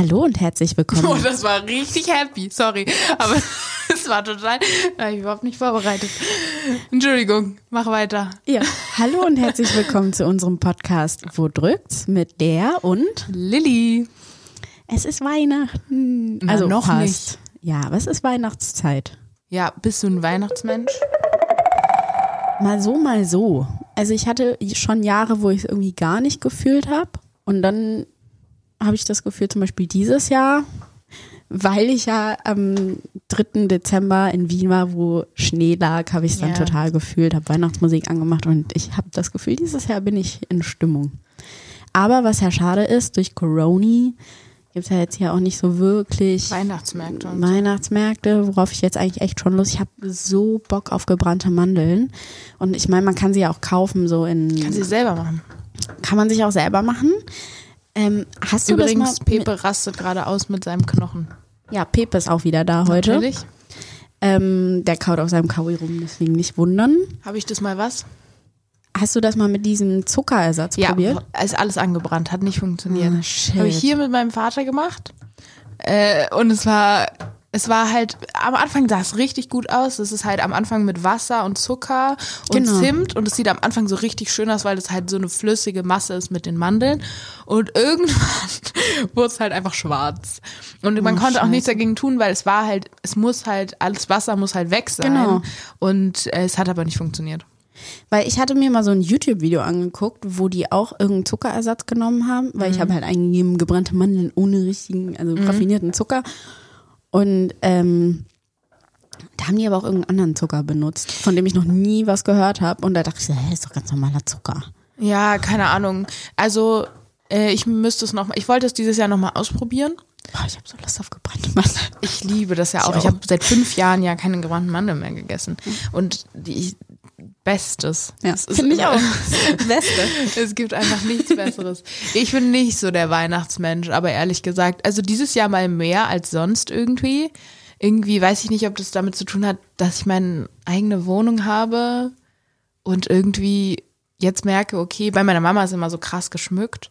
Hallo und herzlich willkommen. Oh, das war richtig happy. Sorry. Aber es war total. Da war ich überhaupt nicht vorbereitet. Entschuldigung, mach weiter. Ja. Hallo und herzlich willkommen zu unserem Podcast Wo drückt's mit der und Lilly. es ist Weihnachten. Na, also noch fast. nicht. Ja, aber es ist Weihnachtszeit. Ja, bist du ein Weihnachtsmensch? Mal so, mal so. Also ich hatte schon Jahre, wo ich es irgendwie gar nicht gefühlt habe. Und dann habe ich das Gefühl zum Beispiel dieses Jahr, weil ich ja am 3. Dezember in Wien war, wo Schnee lag, habe ich es dann Ja. total gefühlt, habe Weihnachtsmusik angemacht und ich habe das Gefühl, dieses Jahr bin ich in Stimmung. Aber was ja schade ist, durch Corona gibt es ja jetzt hier auch nicht so wirklich Weihnachtsmärkte. Weihnachtsmärkte, worauf ich jetzt eigentlich echt schon Lust. Ich habe so Bock auf gebrannte Mandeln. Und ich meine, man kann sie ja auch kaufen, so in. Kannst du selber machen. kann man sich auch selber machen. Ähm, hast du Übrigens, das mal? Pepe rastet gerade aus mit seinem Knochen. ja, Pepe ist auch wieder da heute. Natürlich. Ähm, der kaut auf seinem Kaui rum, deswegen nicht wundern. Habe ich das mal was? Hast du das mal mit diesem Zuckerersatz probiert? ist alles angebrannt, hat nicht funktioniert. Ah, shit. Habe ich hier mit meinem Vater gemacht. Äh, und es war, es war halt, am Anfang sah es richtig gut aus. Es ist halt am Anfang mit Wasser und Zucker und Genau. Zimt und es sieht am Anfang so richtig schön aus, weil es halt so eine flüssige Masse ist mit den Mandeln. Und irgendwann wurde es halt einfach schwarz. Und man Oh, konnte auch nichts Scheiße. dagegen tun, weil es war halt, es muss halt, alles Wasser muss halt weg sein. Genau. Und äh, es hat aber nicht funktioniert. Weil ich hatte mir mal so ein YouTube-Video angeguckt, wo die auch irgendeinen Zuckerersatz genommen haben, weil ich habe halt eingegeben, gebrannte Mandeln ohne richtigen, also raffinierten Zucker. Und ähm, da haben die aber auch irgendeinen anderen Zucker benutzt, von dem ich noch nie was gehört habe. Und da dachte ich, so, hä, ist doch ganz normaler Zucker. Ja, keine Ahnung. Also äh, ich müsste es noch, ich wollte es dieses Jahr noch mal ausprobieren. Boah, ich habe so Lust auf gebrannte Mandeln. Ich liebe das ja Ich auch. Ich auch. habe seit fünf Jahren ja keine gebrannten Mandeln mehr gegessen. Und die Bestes. Ja, finde ich auch. Das Beste. Es gibt einfach nichts Besseres. Ich bin nicht so der Weihnachtsmensch, aber ehrlich gesagt, also dieses Jahr mal mehr als sonst irgendwie. Irgendwie weiß ich nicht, ob das damit zu tun hat, dass ich meine eigene Wohnung habe und irgendwie jetzt merke, okay, bei meiner Mama ist immer so krass geschmückt.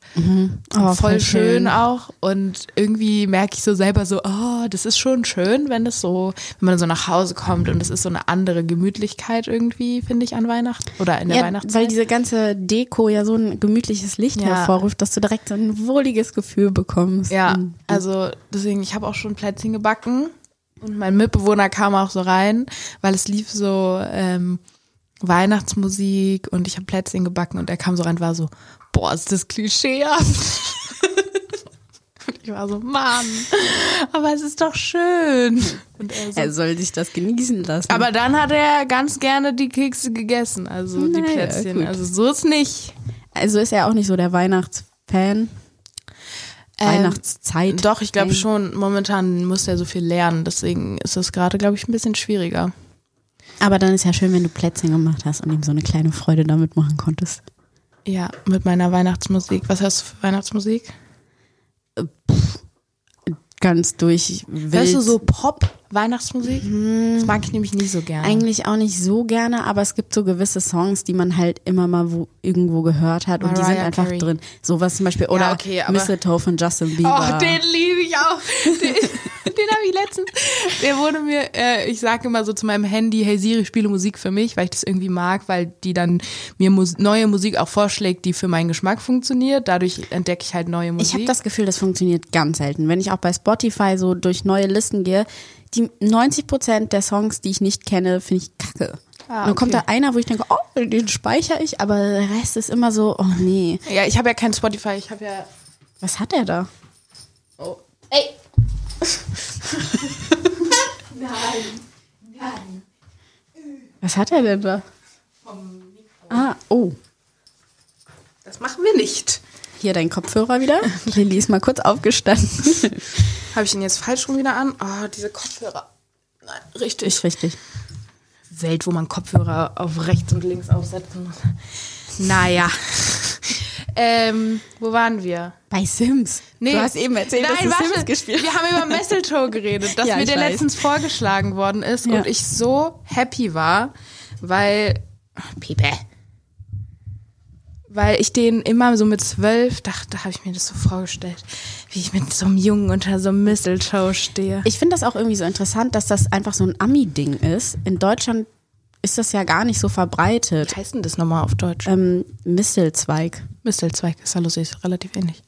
Oh, voll, schön auch. Und irgendwie merke ich so selber so, oh, das ist schon schön, wenn das so, wenn man so nach Hause kommt und es ist so eine andere Gemütlichkeit irgendwie, finde ich, an Weihnachten oder in der Ja, Weihnachtszeit. weil diese ganze Deko ja so ein gemütliches Licht Ja. hervorruft, dass du direkt so ein wohliges Gefühl bekommst. Ja, Und- also deswegen, ich habe auch schon Plätzchen gebacken und mein Mitbewohner kam auch so rein, weil es lief so ähm, Weihnachtsmusik und ich habe Plätzchen gebacken und er kam so rein und war so, boah, ist das klischeehaft. Und ich war so, Mann, aber es ist doch schön. Und er so, Er soll sich das genießen lassen. aber dann hat er ganz gerne die Kekse gegessen, also die Naja, Plätzchen. gut. Also so ist nicht. Also ist er auch nicht so der Weihnachtsfan. Weihnachtszeit. Ähm, Doch, ich glaube schon, momentan muss er so viel lernen, deswegen ist das gerade, glaube ich, ein bisschen schwieriger. Aber dann ist ja schön, wenn du Plätzchen gemacht hast und ihm so eine kleine Freude damit machen konntest. Ja, mit meiner Weihnachtsmusik. Was hörst du für Weihnachtsmusik? Ganz durch wild. Hörst du so Pop-Weihnachtsmusik? Das mag ich nämlich nicht so gerne. Eigentlich auch nicht so gerne, aber es gibt so gewisse Songs, die man halt immer mal wo, irgendwo gehört hat und die sind Mariah einfach Carey. drin. Sowas zum Beispiel. Oder okay, aber- Mistletoe von Justin Bieber. Oh, den liebe ich auch. Den, den habe ich letztens. Der wurde mir, äh, ich sage immer so zu meinem Handy, hey Siri, spiele Musik für mich, weil ich das irgendwie mag, weil die dann mir Mus neue Musik auch vorschlägt, die für meinen Geschmack funktioniert. Dadurch entdecke ich halt neue Musik. Ich habe das Gefühl, das funktioniert ganz selten. Wenn ich auch bei Spotify so durch neue Listen gehe, die 90 Prozent der Songs, die ich nicht kenne, finde ich kacke. Ah, Und dann kommt da okay. einer, wo ich denke, oh, den speichere ich, aber der Rest ist immer so, oh nee. ja, ich habe ja kein Spotify, ich habe ja. Was hat er da? Oh. Ey! Was hat er denn da? Ah, oh. Das machen wir nicht. Hier dein Kopfhörer wieder. Lilly ist mal kurz aufgestanden. Habe ich ihn jetzt falsch rum wieder an? Oh, diese Kopfhörer. Nein, richtig. Ist richtig. Welt, wo man Kopfhörer auf rechts und links aufsetzen muss. Naja. ähm, wo waren wir? Bei Sims. Nee. Du hast eben erzählt, Nein, dass du warte. Sims gespielt Wir haben über Mistletoe geredet, dass Ja, mir der weiß. letztens vorgeschlagen worden ist Ja. und ich so happy war, weil Pipe. Weil ich den immer so mit zwölf dachte, da habe ich mir das so vorgestellt, wie ich mit so einem Jungen unter so einem Mistletoe stehe. Ich finde das auch irgendwie so interessant, dass das einfach so ein Ami-Ding ist. In Deutschland ist das ja gar nicht so verbreitet. Was heißt denn das nochmal auf Deutsch? Ähm, Mistelzweig. Mistelzweig ist ja lustig, ist relativ ähnlich.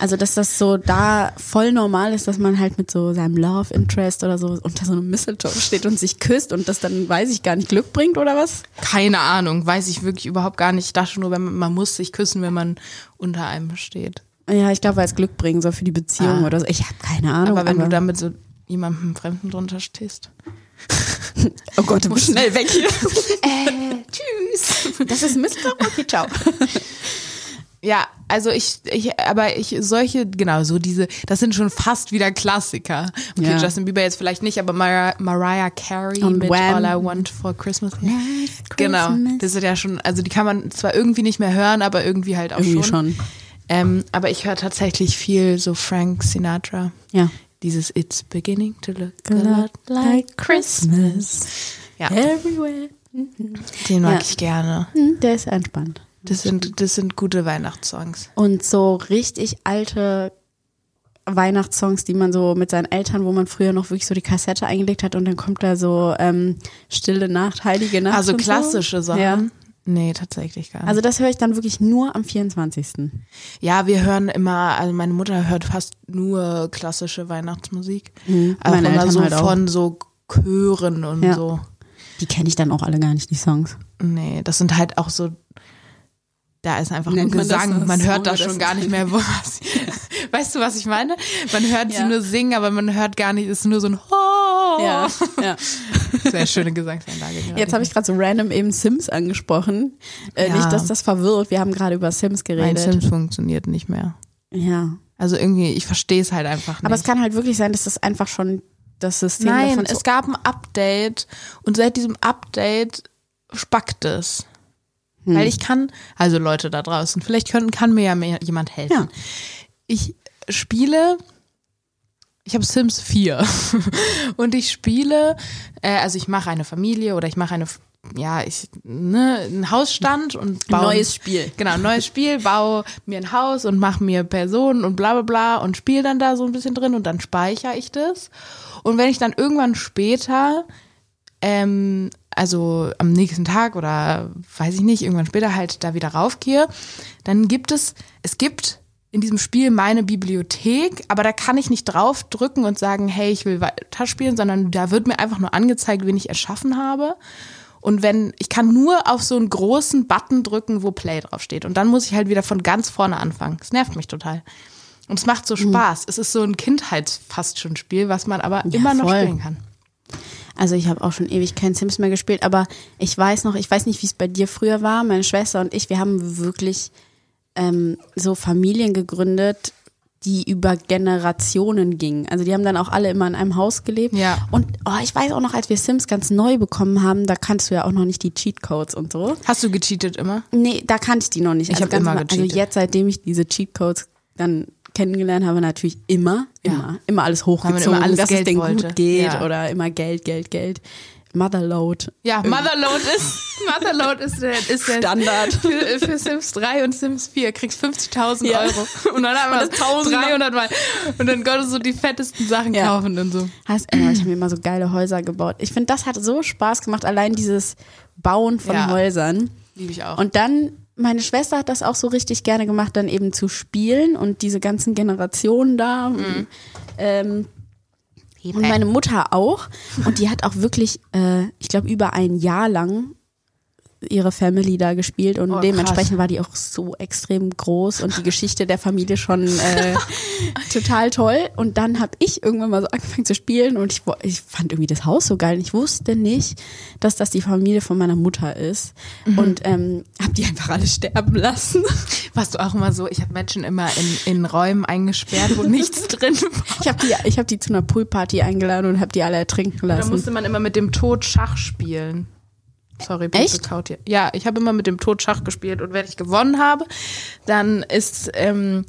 Also, dass das so da voll normal ist, dass man halt mit so seinem Love Interest oder so unter so einem Mistletoe steht und sich küsst und das dann, weiß ich gar nicht, Glück bringt oder was? Keine Ahnung, weiß ich wirklich überhaupt gar nicht. Ich dachte nur, wenn man, man muss sich küssen, wenn man unter einem steht. Ja, ich glaube, weil es Glück bringen soll für die Beziehung Ah. oder so. Ich habe keine Ahnung. Aber wenn du da mit so jemandem Fremden drunter stehst. oh Gott, du musst schnell weg hier. Äh, tschüss. Das ist Mistletoe? Okay, ciao. Ja, also ich, ich, aber ich, solche, genau, so diese, das sind schon fast wieder Klassiker. Okay, Ja. Justin Bieber jetzt vielleicht nicht, aber Mariah, Mariah Carey Und mit. All I Want for Christmas. Genau, das sind ja schon, also die kann man zwar irgendwie nicht mehr hören, aber irgendwie halt auch Irgendwie schon. schon. Ähm, aber ich höre tatsächlich viel so Frank Sinatra. Ja. Dieses It's beginning to look a lot like Christmas. Ja, Everywhere. den mag Ja. ich gerne. Hm, Der ist entspannt. Das sind, das sind gute Weihnachtssongs. Und so richtig alte Weihnachtssongs, die man so mit seinen Eltern, wo man früher noch wirklich so die Kassette eingelegt hat und dann kommt da so ähm, Stille Nacht, Heilige Nacht. Also klassische so. Sachen. Ja. Nee, tatsächlich gar nicht. Also das höre ich dann wirklich nur am 24. ja, wir hören immer, also meine Mutter hört fast nur klassische Weihnachtsmusik. Mhm, Auch meine Eltern so halt auch. von so Chören und Ja. so. Die kenne ich dann auch alle gar nicht, die Songs. Nee, das sind halt auch so, da ist einfach Nennt nur man Gesang. Man Song hört da schon gar nicht mehr, was. Weißt du, was ich meine? Man hört sie Ja. nur singen, aber man hört gar nicht, es ist nur so ein Ho. ja. Sehr schöne Gesangseinlage. gerade. Jetzt habe ich gerade so random eben Sims angesprochen. Äh, Ja. Nicht, dass das verwirrt. Wir haben gerade über Sims mein geredet. Sims funktioniert nicht mehr. Ja. Also irgendwie, ich verstehe es halt einfach nicht. Aber es kann halt wirklich sein, dass das einfach schon das System Nein, davon es gab ein Update und seit diesem Update spackt es. Hm. Weil ich kann, also Leute da draußen, vielleicht können, kann mir ja jemand helfen. Ja. Ich spiele, ich habe Sims 4 und ich spiele, äh, also ich mache eine Familie oder ich mache eine, ja, ich, ne, einen Hausstand und baue, neues Spiel. Genau, ein neues Spiel, baue mir ein Haus und mache mir Personen und bla bla bla und spiele dann da so ein bisschen drin und dann speichere ich das. Und wenn ich dann irgendwann später, ähm, also am nächsten Tag oder weiß ich nicht, irgendwann später halt da wieder raufgehe, dann gibt es, es gibt in diesem Spiel meine Bibliothek, aber da kann ich nicht drauf drücken und sagen, hey, ich will weiter spielen, sondern da wird mir einfach nur angezeigt, wen ich erschaffen habe. Und wenn, ich kann nur auf so einen großen Button drücken, wo Play draufsteht. Und dann muss ich halt wieder von ganz vorne anfangen. Das nervt mich total. Und es macht so Spaß. Es ist so ein Kindheits fast schon Spiel, was man aber immer noch voll. spielen kann. Also ich habe auch schon ewig kein Sims mehr gespielt, aber ich weiß noch, ich weiß nicht, wie es bei dir früher war. Meine Schwester und ich, wir haben wirklich ähm, so Familien gegründet, die über Generationen gingen. Also die haben dann auch alle immer in einem Haus gelebt. Ja. Und oh, ich weiß auch noch, als wir Sims ganz neu bekommen haben, da kannst du ja auch noch nicht die Cheatcodes und so. Hast du gecheatet immer? Nee, da kannte ich die noch nicht. Ich Also hab ganz immer Also gecheatet. jetzt, seitdem ich diese Cheatcodes dann kennengelernt habe, natürlich immer, immer, immer alles hochgezogen, immer alles dass Geld es denen wollte. gut geht Ja. oder immer Geld, Geld, Geld. Motherload. Ja, Motherload ist, Motherload ist der, ist der Standard. Für, für Sims 3 und Sims 4 kriegst 50.000 Ja. Euro. Und dann haben wir das das Tausender. 300 Mal. Und dann konntest du die fettesten Sachen Ja. kaufen und so. Hast, äh, ich habe mir immer so geile Häuser gebaut. Ich finde, das hat so Spaß gemacht, allein dieses Bauen von Ja. Häusern. Liebe ich auch. Und dann, meine Schwester hat das auch so richtig gerne gemacht, dann eben zu spielen und diese ganzen Generationen da. Mhm. Ähm, und meine Mutter auch. Und die hat auch wirklich, äh, ich glaube, über ein Jahr lang ihre Family da gespielt und Oh, dementsprechend war die auch so extrem groß und die Geschichte der Familie schon äh, total toll. Und dann habe ich irgendwann mal so angefangen zu spielen und ich, ich fand irgendwie das Haus so geil. Und ich wusste nicht, dass das die Familie von meiner Mutter ist und ähm, habe die einfach alle sterben lassen. Warst du auch immer so, ich habe Menschen immer in, in Räumen eingesperrt, wo nichts drin war. Ich habe die, ich hab die zu einer Poolparty eingeladen und habe die alle ertrinken Da lassen. musste man immer mit dem Tod Schach spielen. Sorry, Echt? Kaut hier. Ja, ich habe immer mit dem Tod Schach gespielt und wenn ich gewonnen habe, dann ist ähm,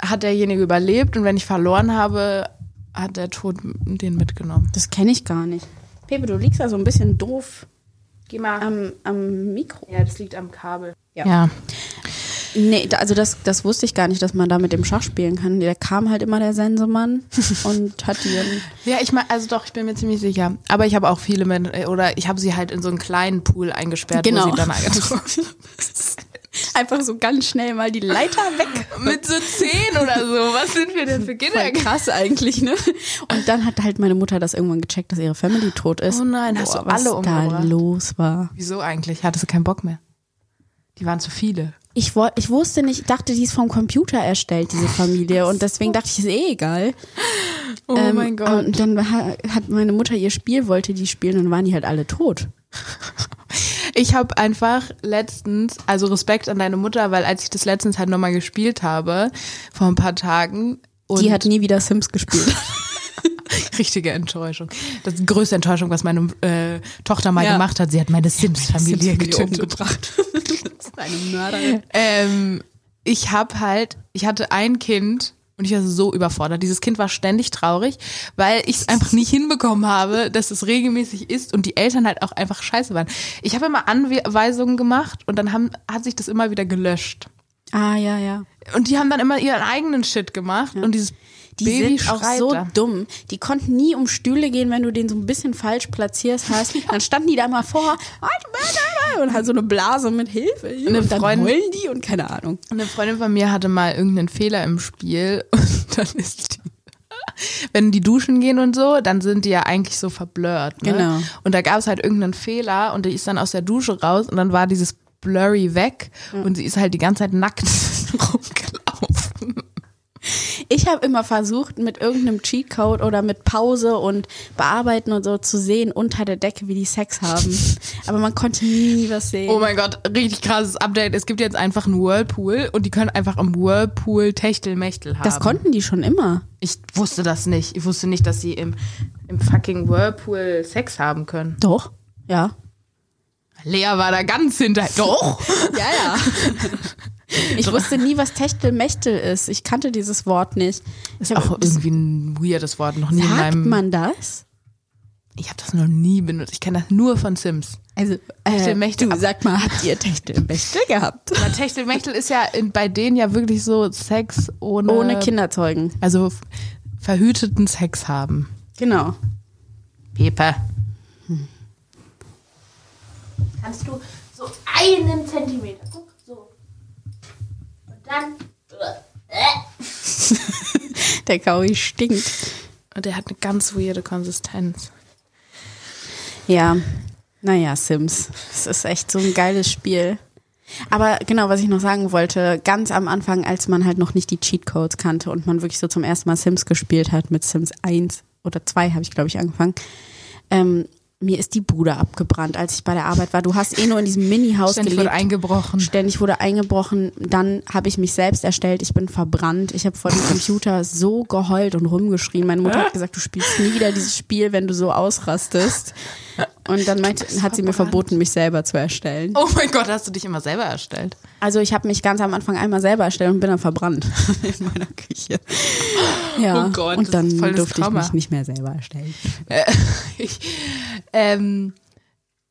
hat derjenige überlebt und wenn ich verloren habe, hat der Tod den mitgenommen. Das kenne ich gar nicht. Pepe, du liegst da so ein bisschen doof Geh mal. am, am Mikro. ja, das liegt am Kabel. Ja. ja. Nee, da- also das, das wusste ich gar nicht, dass man da mit dem Schach spielen kann. Da kam halt immer der Sensemann und hat die dann. Ja, ich meine, also doch, ich bin mir ziemlich sicher. Aber ich habe auch viele Menschen, oder ich habe sie halt in so einen kleinen Pool eingesperrt, Genau. wo sie dann eingetroffen Einfach so ganz schnell mal die Leiter weg. Mit so zehn oder so. Was sind wir denn für Kinder? Voll krass eigentlich, ne? Und dann hat halt meine Mutter das irgendwann gecheckt, dass ihre Family tot ist. Oh nein, hast du was alle da umgebracht? los war. Wieso eigentlich? Hattest du keinen Bock mehr? Die waren zu viele. Ich, ich wusste nicht, ich dachte, die ist vom Computer erstellt, diese Familie. Und deswegen dachte ich, ist eh egal. Oh Ähm, mein Gott. Und dann ha- hat meine Mutter ihr Spiel, wollte die spielen und dann waren die halt alle tot. Ich habe einfach letztens, also Respekt an deine Mutter, weil als ich das letztens halt nochmal gespielt habe, vor ein paar Tagen. Und die hat nie wieder Sims gespielt. richtige Enttäuschung. Das ist die größte Enttäuschung, was meine äh, Tochter mal Ja. gemacht hat. Sie hat meine Sims-Familie Sims-Familie getötet. umgebracht. das ist eine Mörderin. Ähm, ich habe halt, ich hatte ein Kind und ich war so überfordert. Dieses Kind war ständig traurig, weil ich es einfach nicht hinbekommen habe, dass es regelmäßig ist und die Eltern halt auch einfach scheiße waren. Ich habe immer Anweisungen gemacht und dann haben, hat sich das immer wieder gelöscht. Ah, ja, ja. Und die haben dann immer ihren eigenen Shit gemacht und dieses Die Baby sind auch so da. dumm. Die konnten nie um Stühle gehen, wenn du den so ein bisschen falsch platzierst hast. Dann standen die da mal vor und halt so eine Blase mit Hilfe. Eine und dann Freundin- heulen die und keine Ahnung. Eine Freundin von mir hatte mal irgendeinen Fehler im Spiel und dann ist die, wenn die duschen gehen und so, dann sind die ja eigentlich so verblurrt. Ne? Genau. Und da gab es halt irgendeinen Fehler und die ist dann aus der Dusche raus und dann war dieses Blurry weg und sie ist halt die ganze Zeit nackt rumgelaufen. Ich habe immer versucht, mit irgendeinem Cheatcode oder mit Pause und Bearbeiten und so zu sehen unter der Decke, wie die Sex haben. Aber man konnte nie was sehen. Oh mein Gott, richtig krasses Update. Es gibt jetzt einfach einen Whirlpool und die können einfach im Whirlpool Techtelmechtel haben. das konnten die schon immer. ich wusste das nicht. Ich wusste nicht, dass sie im, im fucking Whirlpool Sex haben können. Doch. Ja. Lea war da ganz hinter. Doch. Ja, ja. Ich wusste nie, was Techtelmechtel ist. Ich kannte dieses Wort nicht. Ich hab- Auch irgendwie ein weirdes Wort. Noch nie in Sagt meinem. man das? Ich habe das noch nie benutzt. Ich kenne das nur von Sims. Also, äh, Techtelmechtel. du, sag mal, habt ihr Techtelmechtel gehabt? Aber Techtelmechtel ist ja in, bei denen ja wirklich so Sex ohne. Ohne Kinderzeugen. Also verhüteten Sex haben. Genau. Pepe. kannst du so einen Zentimeter. Dann. Der Kaui stinkt. Und der hat eine ganz weirde Konsistenz. Ja, naja, Sims. Es ist echt so ein geiles Spiel. Aber genau, was ich noch sagen wollte, ganz am Anfang, als man halt noch nicht die Cheatcodes kannte und man wirklich so zum ersten Mal Sims gespielt hat, mit Sims 1 oder 2 habe ich, glaube ich, angefangen, ähm, mir ist die Bude abgebrannt, als ich bei der Arbeit war. Du hast eh nur in diesem Mini-Haus Ständig gelebt. wurde eingebrochen. Ständig wurde eingebrochen, dann habe ich mich selbst erstellt, ich bin verbrannt. Ich habe vor dem Computer so geheult und rumgeschrien. Meine Mutter hat gesagt, du spielst nie wieder dieses Spiel, wenn du so ausrastest. Und dann meinte, hat sie mir verboten, mich selber zu erstellen. Oh mein Gott, hast du dich immer selber erstellt? Also ich habe mich ganz am Anfang einmal selber erstellt und bin dann verbrannt in meiner Küche. Ja, Oh Gott, und dann durfte ich Trauma. mich nicht mehr selber erstellen. Äh, ich, ähm,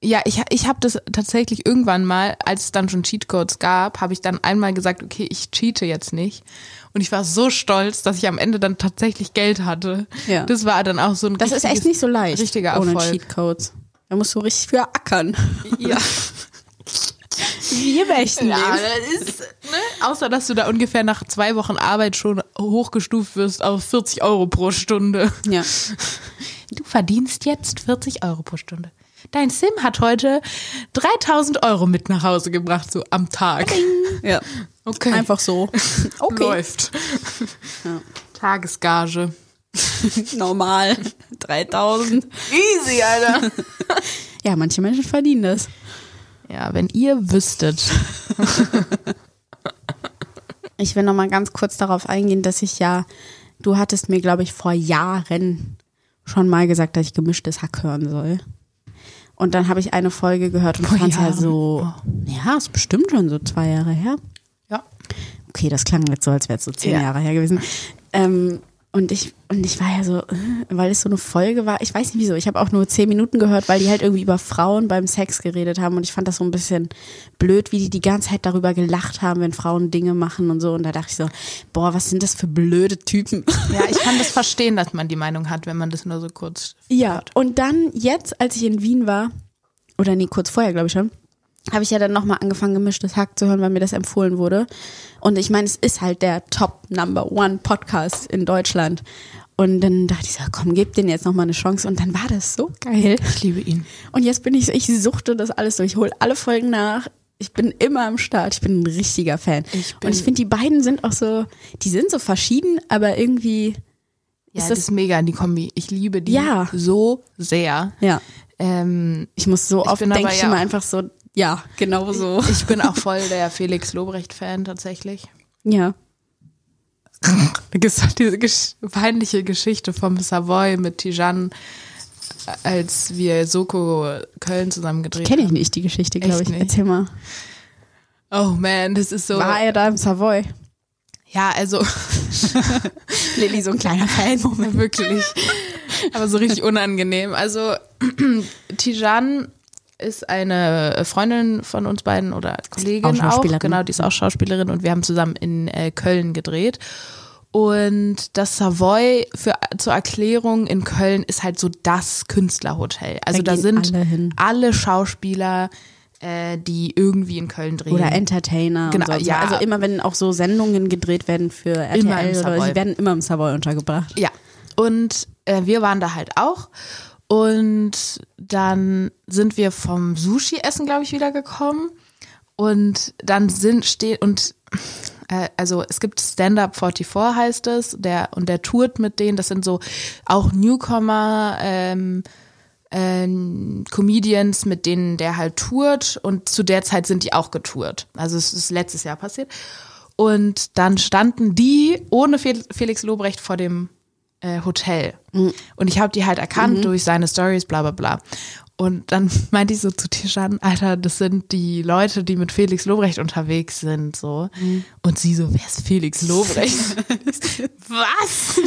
ja, ich, ich habe das tatsächlich irgendwann mal, als es dann schon Cheatcodes gab, habe ich dann einmal gesagt, okay, ich cheate jetzt nicht. Und ich war so stolz, dass ich am Ende dann tatsächlich Geld hatte. Ja. Das war dann auch so ein Das ist echt nicht so leicht richtiger ohne Erfolg. Cheatcodes. Da musst du richtig für ackern. Ja. Wir möchten Ja, das ist, ne? Außer, dass du da ungefähr nach zwei Wochen Arbeit schon hochgestuft wirst auf 40 Euro pro Stunde. Ja. Du verdienst jetzt 40 Euro pro Stunde. Dein Sim hat heute 3000 Euro mit nach Hause gebracht, so am Tag. ja. Okay. Einfach so. Okay. Läuft. Tagesgage. Normal. 3000. Easy, Alter. Ja, manche Menschen verdienen das. Ja, wenn ihr wüsstet. Ich will noch mal ganz kurz darauf eingehen, dass ich ja, du hattest mir, glaube ich, vor Jahren schon mal gesagt, dass ich gemischtes Hack hören soll. Und dann habe ich eine Folge gehört und fand ja Jahren? so, ja, ist bestimmt schon so zwei Jahre her. Ja. Okay, das klang jetzt so, als wäre es so zehn Ja. Jahre her gewesen. Ähm, Und ich, und ich war ja so, äh, weil es so eine Folge war, ich weiß nicht wieso, ich habe auch nur zehn Minuten gehört, weil die halt irgendwie über Frauen beim Sex geredet haben und ich fand das so ein bisschen blöd, wie die die ganze Zeit darüber gelacht haben, wenn Frauen Dinge machen und so und da dachte ich so, boah, was sind das für blöde Typen. Ja, ich kann das verstehen, dass man die Meinung hat, wenn man das nur so kurz. Ja, und dann jetzt, als ich in Wien war, oder nee, kurz vorher, glaube ich schon, habe ich ja dann nochmal angefangen, gemischtes Hack zu hören, weil mir das empfohlen wurde. Und ich meine, es ist halt der Top Number One Podcast in Deutschland. Und dann dachte ich so, komm, gib den jetzt nochmal eine Chance. Und dann war das so geil. Ich liebe ihn. Und jetzt bin ich so, ich suchte das alles durch, ich hole alle Folgen nach. Ich bin immer am Start. Ich bin ein richtiger Fan. Ich bin- und ich finde, die beiden sind auch so, die sind so verschieden, aber irgendwie, Ja, Ist das das- ist mega, die Kombi. Ich liebe die Ja. so sehr. ja. Ähm, Ich muss so Ich oft denke aber ich ja immer einfach so, ja, genau so. ich bin auch voll der Felix Lobrecht-Fan tatsächlich. Ja. Diese gesch peinliche Geschichte vom Savoy mit Tijan, als wir Soko Köln zusammen gedreht Kenne ich haben. nicht die Geschichte, glaube ich. nicht? Erzähl mal. Oh man, das ist so. War er da im Savoy? Ja, also Lilly, so ein kleiner Fan-Moment. wirklich. Aber so richtig unangenehm. Also Tijan ist eine Freundin von uns beiden oder Kollegin auch auch, Schauspielerin. Genau, die ist auch Schauspielerin und wir haben zusammen in äh, Köln gedreht. Und das Savoy für zur Erklärung in Köln ist halt so das Künstlerhotel. Also Da da, sind alle alle Schauspieler, äh, die irgendwie in Köln drehen. Oder Entertainer. Genau, so. ja. Also immer, wenn auch so Sendungen gedreht werden für RTL Immer im oder Savoy. die werden immer im Savoy untergebracht. Ja, und äh, wir waren da halt auch. Und dann sind wir vom Sushi-Essen, glaube ich, wiedergekommen. Und dann sind steht und äh, also es gibt Stand-Up 44 heißt es, der und der tourt mit denen. Das sind so auch Newcomer, ähm, ähm, Comedians, mit denen der halt tourt und zu der Zeit sind die auch getourt. Also es ist letztes Jahr passiert. Und dann standen die ohne Fel Felix Lobrecht vor dem äh, Hotel. Und ich habe die halt erkannt durch seine Stories, bla bla bla. Und dann meinte ich so zu Tishan, Alter, das sind die Leute, die mit Felix Lobrecht unterwegs sind, so. Und sie so, wer ist Felix Lobrecht? Was?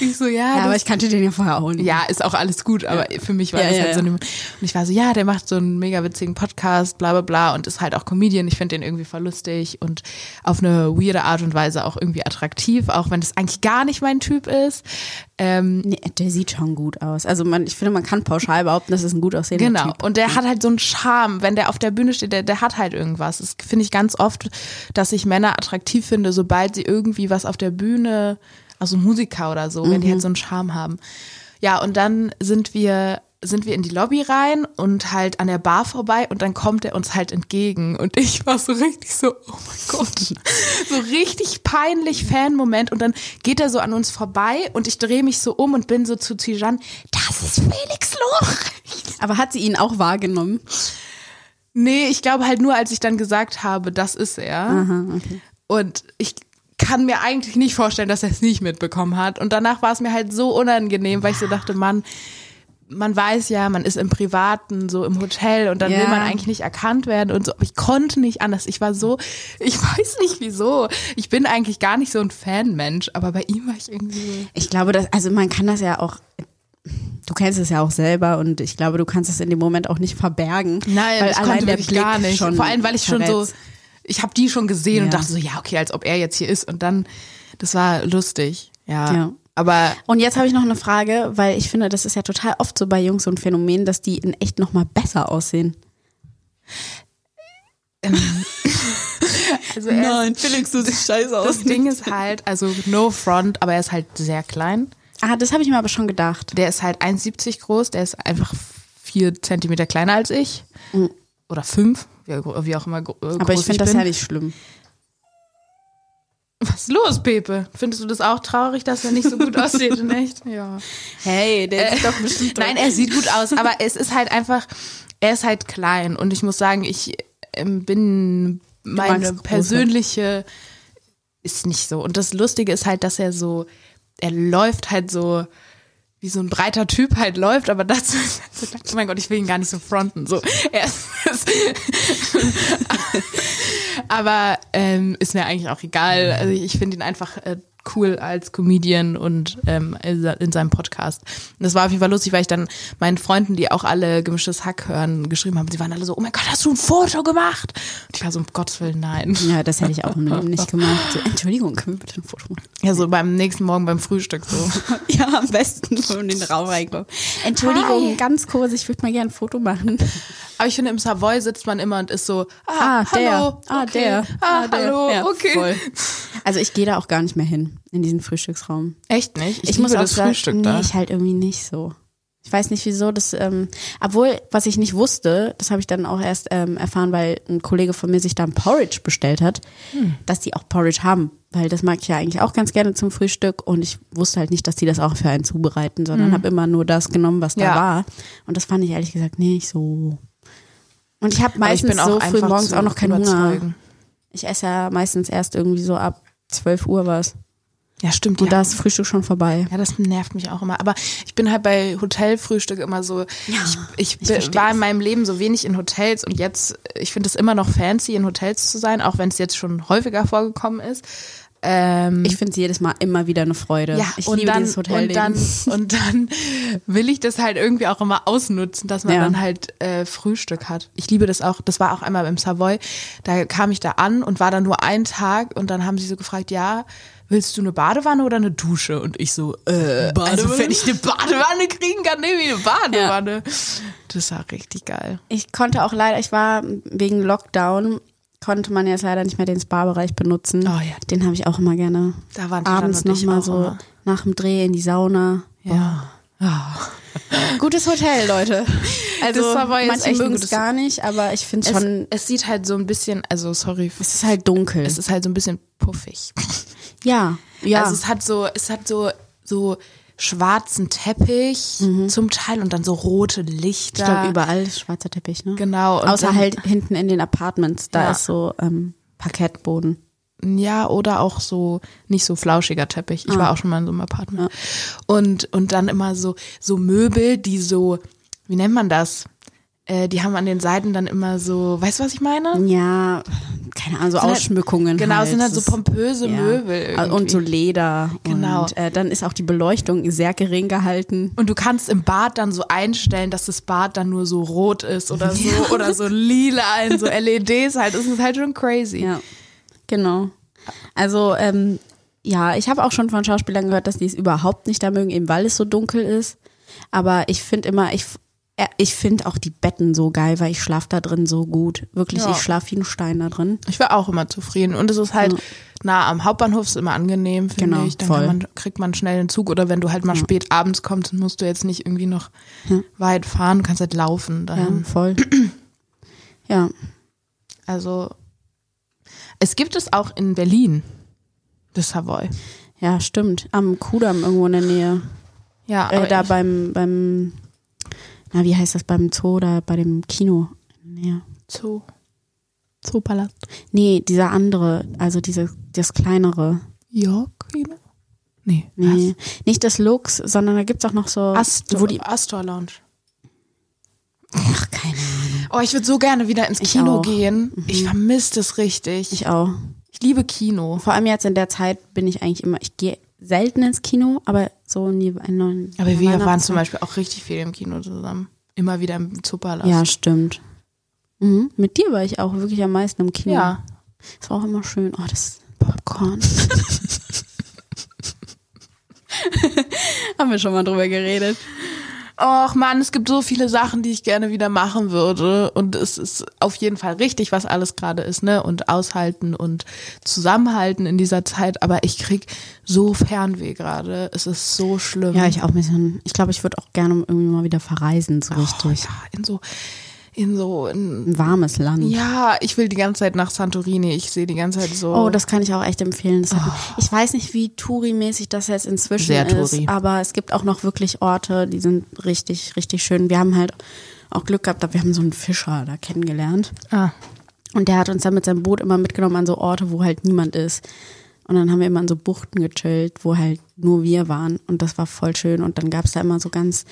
Ich so, ja, Ja, aber ich kannte den ja vorher auch nicht. ja, ist auch alles gut, aber für mich war Ja, das ja, halt so ja. eine, und ich war so, ja, der macht so einen mega witzigen Podcast, bla bla bla und ist halt auch Comedian. Ich finde den irgendwie voll lustig und auf eine weirde Art und Weise auch irgendwie attraktiv, auch wenn das eigentlich gar nicht mein Typ ist. Ähm, Nee, der sieht schon gut aus. Also man, ich finde, man kann pauschal behaupten, das ist ein gut aussehender Genau. Typ. Und der hat halt so einen Charme, wenn der auf der Bühne steht, der, der hat halt irgendwas. Das finde ich ganz oft, dass ich Männer attraktiv finde, sobald sie irgendwie was auf der Bühne, also Musiker oder so, wenn die halt so einen Charme haben. Ja, und dann sind wir sind wir in die Lobby rein und halt an der Bar vorbei und dann kommt er uns halt entgegen und ich war so richtig so, oh mein Gott, so richtig peinlich Fan-Moment und dann geht er so an uns vorbei und ich drehe mich so um und bin so zu Tijan, das ist Felix Lobrecht. Aber hat sie ihn auch wahrgenommen? Nee, ich glaube halt nur, als ich dann gesagt habe, das ist er. Aha, okay. Und ich kann mir eigentlich nicht vorstellen, dass er es nicht mitbekommen hat. Und danach war es mir halt so unangenehm, weil ich so dachte, Mann, man weiß ja, man ist im Privaten, so im Hotel und dann Ja. will man eigentlich nicht erkannt werden und so. Aber ich konnte nicht anders. Ich war so, ich weiß nicht wieso. Ich bin eigentlich gar nicht so ein Fanmensch, aber bei ihm war ich irgendwie. Ich glaube, dass, also man kann das ja auch, du kennst es ja auch selber und ich glaube, du kannst es in dem Moment auch nicht verbergen. Nein, weil allein der Blick gar nicht. schon Vor allem, weil ich schon so, ich habe die schon gesehen und Ja. dachte so, ja, okay, als ob er jetzt hier ist. Und dann, das war lustig. Ja. Ja. Aber Und jetzt habe ich noch eine Frage, weil ich finde, das ist ja total oft so bei Jungs so ein Phänomen, dass die in echt noch mal besser aussehen. also er ist, Felix, du siehst scheiße das Ding ist halt, also no front, aber er ist halt sehr klein. Ah, das habe ich mir aber schon gedacht. Der ist halt 1,70 groß, der ist einfach vier Zentimeter kleiner als ich. Oder fünf, wie, auch immer gro- äh, Mhm. Aber groß ich finde das ja nicht schlimm. Was ist los, Pepe? Findest du das auch traurig, dass er nicht so gut aussieht in echt? Ja. Hey, der sieht doch bestimmt Nein, er sieht gut aus, aber es ist halt einfach, er ist halt klein und ich muss sagen, ich ähm, bin meine persönliche ist nicht so. Und das Lustige ist halt, dass er so, er läuft halt so wie so ein breiter Typ halt läuft, aber dazu ist er so, oh mein Gott, ich will ihn gar nicht so fronten. So, er aber ähm, ist mir eigentlich auch egal. Also ich finde ihn einfach äh, cool als Comedian und ähm, in seinem Podcast. Und das war auf jeden Fall lustig, weil ich dann meinen Freunden, die auch alle gemischtes Hack hören, geschrieben haben, sie waren alle so, oh mein Gott, hast du ein Foto gemacht? Und ich war so, um Gottes Willen, nein. Ja, das hätte ich auch nicht gemacht. So, Entschuldigung, können wir bitte ein Foto machen? Ja, so beim nächsten Morgen beim Frühstück so. ja, am besten so in den Raum reinkommen. Entschuldigung, Hi. ganz kurz, ich würde mal gerne ein Foto machen. Aber ich finde, im Savoy sitzt man immer und ist so, Ah, ah, der. hallo, Ah, okay. der. Ah, der. hallo, Ja, okay. voll. Also ich gehe da auch gar nicht mehr hin, in diesen Frühstücksraum. Echt nicht? Ich, Ich, liebe muss auch das sagen, Frühstück nee, da. ich halt irgendwie nicht so. Ich weiß nicht wieso, das, ähm, obwohl, was ich nicht wusste, das habe ich dann auch erst ähm, erfahren, weil ein Kollege von mir sich da ein Porridge bestellt hat, Hm. dass die auch Porridge haben. Weil das mag ich ja eigentlich auch ganz gerne zum Frühstück und ich wusste halt nicht, dass die das auch für einen zubereiten, sondern habe immer nur das genommen, was da Hm. Ja. war. Und das fand ich ehrlich gesagt nicht so. Und ich habe ich meistens bin auch so früh morgens auch noch keinen Hunger. Ich esse ja meistens erst irgendwie so ab 12 Uhr was. Ja, stimmt. Und ja. da ist Frühstück schon vorbei. Ja, das nervt mich auch immer. Aber ich bin halt bei Hotelfrühstück immer so, ich, ich, ich versteh's. war in meinem Leben so wenig in Hotels und jetzt, ich finde es immer noch fancy, in Hotels zu sein, auch wenn es jetzt schon häufiger vorgekommen ist. Ähm, Ich finde es jedes Mal immer wieder eine Freude. ja, ich und liebe dann, dieses Hotel. und dann und dann will ich das halt irgendwie auch immer ausnutzen, dass man Ja. dann halt äh, Frühstück hat. Ich liebe das auch. Das war auch einmal beim Savoy. Da kam ich da an und war da nur einen Tag und dann haben sie so gefragt, ja, willst du eine Badewanne oder eine Dusche? Und ich so, äh, also wenn ich eine Badewanne kriegen kann, nehme ich eine Badewanne. Das war richtig geil. ich konnte auch leider, ich war wegen Lockdown, konnte man jetzt leider nicht mehr den Spa-Bereich benutzen. Oh ja. Den habe ich auch immer gerne Da waren abends nochmal so immer. nach dem Dreh in die Sauna. Ja. Ah. Gutes Hotel, Leute. Also Das ist manche mögen es gar nicht, aber ich finde Es, schon, es sieht halt so ein bisschen, also sorry, es ist halt dunkel. es ist halt so ein bisschen puffig. ja, ja. Also es hat so, es hat so, so schwarzen Teppich zum Teil und dann so rote Lichter. ich glaube, überall ist schwarzer Teppich, ne? Genau. Außer dann, halt hinten in den Apartments, da Ja. ist so ähm, Parkettboden. Ja, oder auch so nicht so flauschiger Teppich. Ich war auch schon mal in so einem Apartment. Und, und dann immer so, so Möbel, die so, wie nennt man das? Äh, die haben an den Seiten dann immer so, weißt du, was ich meine? Ja, keine Ahnung, so Sind halt- Ausschmückungen. Genau, halt. es sind halt so pompöse ja. Möbel. Irgendwie. Und so Leder. Genau. Und äh, dann ist auch die Beleuchtung sehr gering gehalten. Und du kannst im Bad dann so einstellen, dass das Bad dann nur so rot ist oder so oder so lila in so LEDs halt. Das ist halt schon crazy. Ja, genau. Also, ähm, ja, ich habe auch schon von Schauspielern gehört, dass die es überhaupt nicht da mögen, eben weil es so dunkel ist. Aber ich finde immer, ich, ich finde auch die Betten so geil, weil ich schlafe da drin so gut. Wirklich, Ja. ich schlafe wie ein Stein da drin. Ich war auch immer zufrieden. Und es ist halt nah am Hauptbahnhof, ist immer angenehm, finde Genau, ich. Dann man, kriegt man schnell einen Zug. Oder wenn du halt mal spät abends kommst, musst du jetzt nicht irgendwie noch weit fahren. Du kannst halt laufen. Ja, Dann. voll. ja, Also es gibt es auch in Berlin, das Savoy. ja, stimmt. Am Kudamm irgendwo in der Nähe. Ja, Äh, aber da beim, beim, na, wie heißt das, beim Zoo, da bei dem Kino. Ja. Zoo. Zoopalast. Nee, dieser andere, also diese, das kleinere. York Kino? Nee. Nee, nicht das Lux, sondern da gibt's auch noch so, Astor, wo die, Astor Lounge. ach, keine Ahnung. Oh, ich würde so gerne wieder ins Ich Kino auch. gehen. Ich vermisse das richtig. Ich, Ich auch. liebe Kino. Vor allem jetzt in der Zeit bin ich eigentlich immer, ich gehe selten ins Kino, aber so in die in neuen. Aber wir waren zum Beispiel auch richtig viel im Kino zusammen. Immer wieder im Zoopalast. Ja, stimmt. Mhm. Mit dir war ich auch wirklich am meisten im Kino. Ja. Das war auch immer schön. Oh, das Popcorn. Haben wir schon mal drüber geredet. Och man, es gibt so viele Sachen, die ich gerne wieder machen würde. Und es ist auf jeden Fall richtig, was alles gerade ist, ne? Und aushalten und zusammenhalten in dieser Zeit. Aber ich krieg so Fernweh gerade. Es ist so schlimm. Ja, ich auch ein bisschen. Ich glaube, ich würde auch gerne irgendwie mal wieder verreisen, so oh, richtig. ja, in so, in so, in, Ein warmes Land. ja, ich will die ganze Zeit nach Santorini. Ich sehe die ganze Zeit so. Oh, das kann ich auch echt empfehlen. Hat, Ich weiß nicht, wie Touri-mäßig das jetzt inzwischen Sehr ist, Touri. aber es gibt auch noch wirklich Orte, die sind richtig, richtig schön. Wir haben halt auch Glück gehabt, wir haben so einen Fischer da kennengelernt ah. und der hat uns dann mit seinem Boot immer mitgenommen an so Orte, wo halt niemand ist. Und dann haben wir immer in so Buchten gechillt, wo halt nur wir waren. Und das war voll schön. Und dann gab es da immer so ganz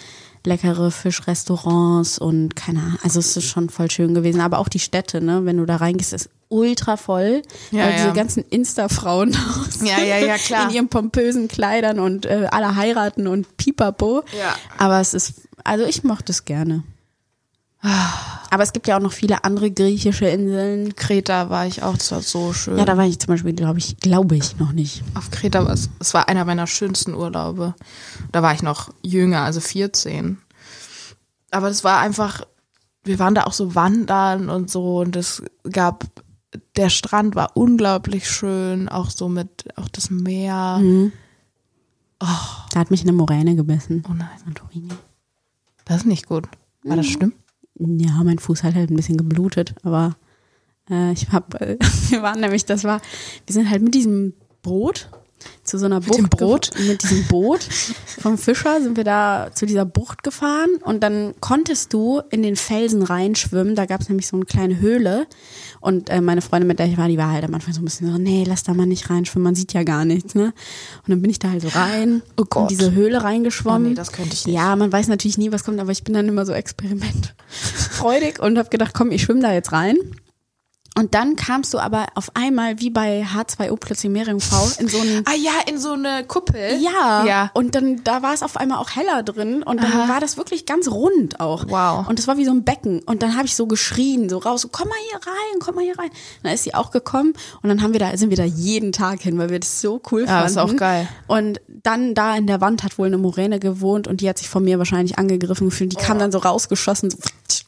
leckere Fischrestaurants und keine Ahnung. Also es ist schon voll schön gewesen. Aber auch die Städte, ne? Wenn du da reingehst, ist ultra voll. Ja, weil ja. diese ganzen Insta-Frauen Ja, ja, ja, klar. in ihren pompösen Kleidern und äh, alle heiraten und pipapo. Ja. Aber es ist, also ich mochte es gerne. Aber es gibt ja auch noch viele andere griechische Inseln. Kreta war ich auch, das war so schön. Ja, da war ich zum Beispiel, glaube ich, glaube ich noch nicht. Auf Kreta war es, es war einer meiner schönsten Urlaube. Da war ich noch jünger, also 14. Aber das war einfach, wir waren da auch so wandern und so und es gab, der Strand war unglaublich schön, auch so mit, auch das Meer. Da hat mich eine Moräne gebissen. Oh nein, Santorini. das ist nicht gut. War das schlimm? Ja, mein Fuß hat halt ein bisschen geblutet, aber äh, ich hab, äh, wir waren nämlich, das war, wir sind halt mit diesem Boot zu so einer Bucht. dem Boot? gef- Mit diesem Boot vom Fischer sind wir da zu dieser Bucht gefahren und dann konntest du in den Felsen reinschwimmen. Da gab es nämlich so eine kleine Höhle und äh, meine Freundin, mit der ich war, die war halt am Anfang so ein bisschen so, nee, lass da mal nicht reinschwimmen, man sieht ja gar nichts, ne? Und dann bin ich da halt so rein, Oh Gott. in diese Höhle reingeschwommen. Oh nee, das könnte ich nicht. Ja, man weiß natürlich nie, was kommt, aber ich bin dann immer so experimentfreudig und habe gedacht, komm, ich schwimme da jetzt rein. Und dann kamst du aber auf einmal, wie bei H2O plötzlich Meerjungfrau, in so einen Ah ja, in so eine Kuppel. ja, Ja. und dann da war es auf einmal auch heller drin und dann Aha. war das wirklich ganz rund auch. Wow. Und das war wie so ein Becken und dann habe ich so geschrien, so raus, so, komm mal hier rein, komm mal hier rein. Und dann ist sie auch gekommen und dann haben wir da sind wir da jeden Tag hin, weil wir das so cool Ja, fanden. das ist auch geil. Und dann da in der Wand hat wohl eine Moräne gewohnt und die hat sich von mir wahrscheinlich angegriffen gefühlt. Die kam dann so rausgeschossen, so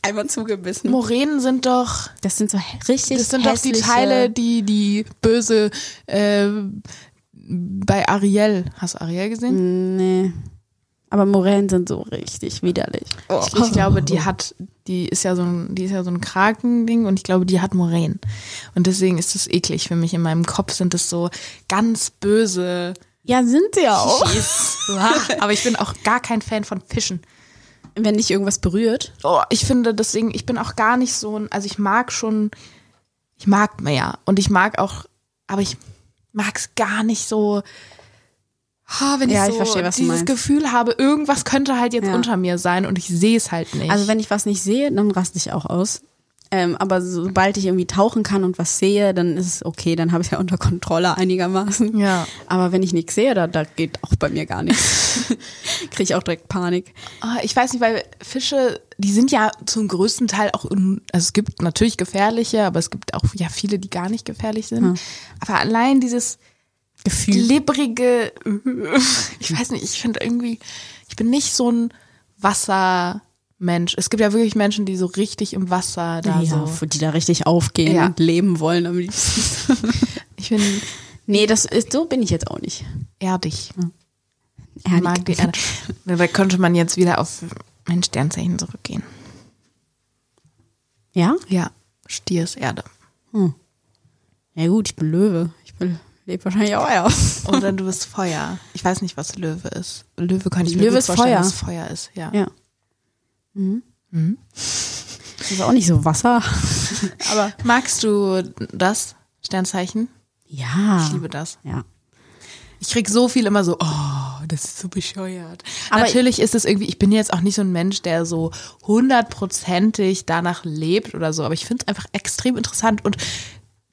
einmal zugebissen. Moränen sind doch Das sind so richtig Das sind doch die Teile, die die böse äh, bei Ariel. Hast du Ariel gesehen? Nee. Aber Moränen sind so richtig widerlich. Ich, ich glaube, die hat, die ist ja so ein, die ist ja so ein Krakending und ich glaube, die hat Moränen. Und deswegen ist es eklig für mich. In meinem Kopf sind es so ganz böse. Ja, sind sie auch. Aber ich bin auch gar kein Fan von Fischen. Wenn dich irgendwas berührt. Oh, ich finde deswegen, ich bin auch gar nicht so ein, also ich mag schon, ich mag mehr und ich mag auch, aber ich mag es gar nicht so, ha, wenn Ja, ich ich so verstehe, was du dieses. Gefühl habe, irgendwas könnte halt jetzt Ja. unter mir sein und ich sehe es halt nicht. Also wenn ich was nicht sehe, dann raste ich auch aus. Ähm, aber sobald ich irgendwie tauchen kann und was sehe, dann ist es okay, dann habe ich ja unter Kontrolle einigermaßen. Ja. Aber wenn ich nichts sehe, da, da geht auch bei mir gar nichts. Kriege ich auch direkt Panik. Ah, ich weiß nicht, weil Fische, die sind ja zum größten Teil auch, also es gibt natürlich gefährliche, aber es gibt auch ja viele, die gar nicht gefährlich sind. Aber allein dieses Gefühl. glibbrige, ich weiß nicht, ich finde irgendwie, ich bin nicht so ein Wassermensch. Es gibt ja wirklich Menschen, die so richtig im Wasser da ja, so. die da richtig aufgehen Ja. und leben wollen am liebsten. Ich bin nee, das ist, so bin ich jetzt auch nicht. erdig. Ich Erdig. mag die Erde. Da könnte man jetzt wieder auf mein Sternzeichen zurückgehen. Ja? Ja, Stier ist Erde. Ja gut, ich bin Löwe. Ich bin, lebe wahrscheinlich auch eher. Oder du bist Feuer. Ich weiß nicht, was Löwe ist. Löwe kann ich mir Löwe gut ist vorstellen, Feuer. dass Feuer ist. Ja. Ja. Mhm. Das ist auch nicht so Wasser. Aber Magst du das Sternzeichen? ja. Ich liebe das. Ja. Ich krieg so viel immer so, oh, das ist so bescheuert. Aber- Natürlich ist es irgendwie, ich bin jetzt auch nicht so ein Mensch, der so hundertprozentig danach lebt oder so, aber ich finde es einfach extrem interessant und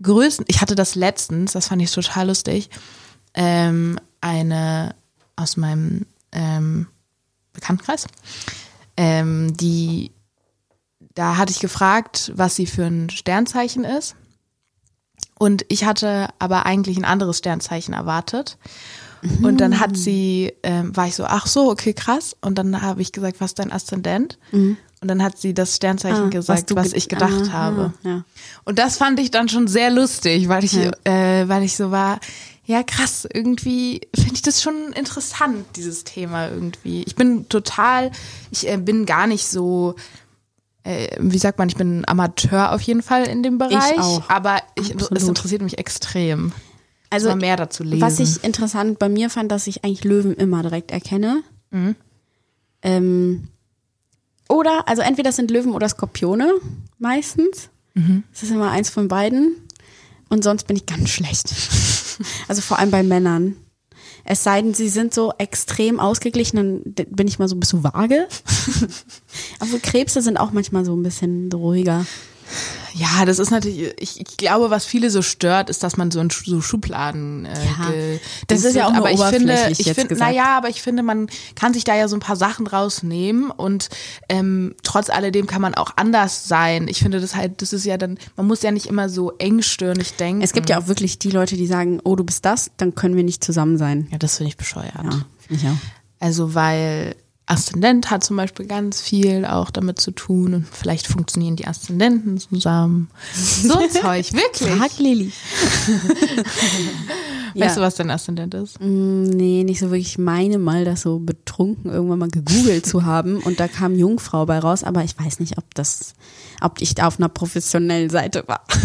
größten, ich hatte das letztens, das fand ich total lustig, ähm, eine aus meinem ähm, Bekanntenkreis, ähm, die, da hatte ich gefragt, was sie für ein Sternzeichen ist. Und ich hatte aber eigentlich ein anderes Sternzeichen erwartet. Und dann hat sie, ähm, war ich so, ach so, okay, krass. Und dann habe ich gesagt, was ist dein Aszendent? Und dann hat sie das Sternzeichen gesagt, was, du ich ge- gedacht ah, habe. Ja. Und das fand ich dann schon sehr lustig, weil ich, Ja. äh, weil ich so war, ja krass, irgendwie finde ich das schon interessant, dieses Thema irgendwie. Ich bin total, ich äh, bin gar nicht so, äh, wie sagt man, ich bin Amateur auf jeden Fall in dem Bereich, auch. aber ich, es interessiert mich extrem. Also mal mehr dazu lesen. Was ich interessant bei mir fand, dass ich eigentlich Löwen immer direkt erkenne. Mhm. Ähm, oder, also entweder das sind Löwen oder Skorpione, meistens. Mhm. Das ist immer eins von beiden. Und sonst bin ich ganz schlecht. Also vor allem bei Männern. Es sei denn, sie sind so extrem ausgeglichen, dann bin ich mal so ein bisschen vage. Aber Krebse sind auch manchmal so ein bisschen ruhiger. Ja, das ist natürlich, ich, ich glaube, was viele so stört, ist, dass man so in Sch- so Schubladen äh, Ja, das ist ja auch nur aber ich finde, ich jetzt finde, gesagt. naja, aber ich finde, man kann sich da ja so ein paar Sachen rausnehmen und ähm, trotz alledem kann man auch anders sein. Ich finde das halt, das ist ja dann, man muss ja nicht immer so engstirnig denken. Es gibt ja auch wirklich die Leute, die sagen, oh, du bist das, dann können wir nicht zusammen sein. ja, das finde ich bescheuert. Ja, finde ich auch. Also weil Aszendent hat zum Beispiel ganz viel auch damit zu tun und vielleicht funktionieren die Aszendenten zusammen. So Zeug, wirklich. Frag Lilly. Weißt du, ja. was dein Aszendent ist? Mm, Nee, nicht so wirklich. Ich meine mal, das so betrunken irgendwann mal gegoogelt zu haben und da kam Jungfrau bei raus, aber ich weiß nicht, ob das, ob ich da auf einer professionellen Seite war.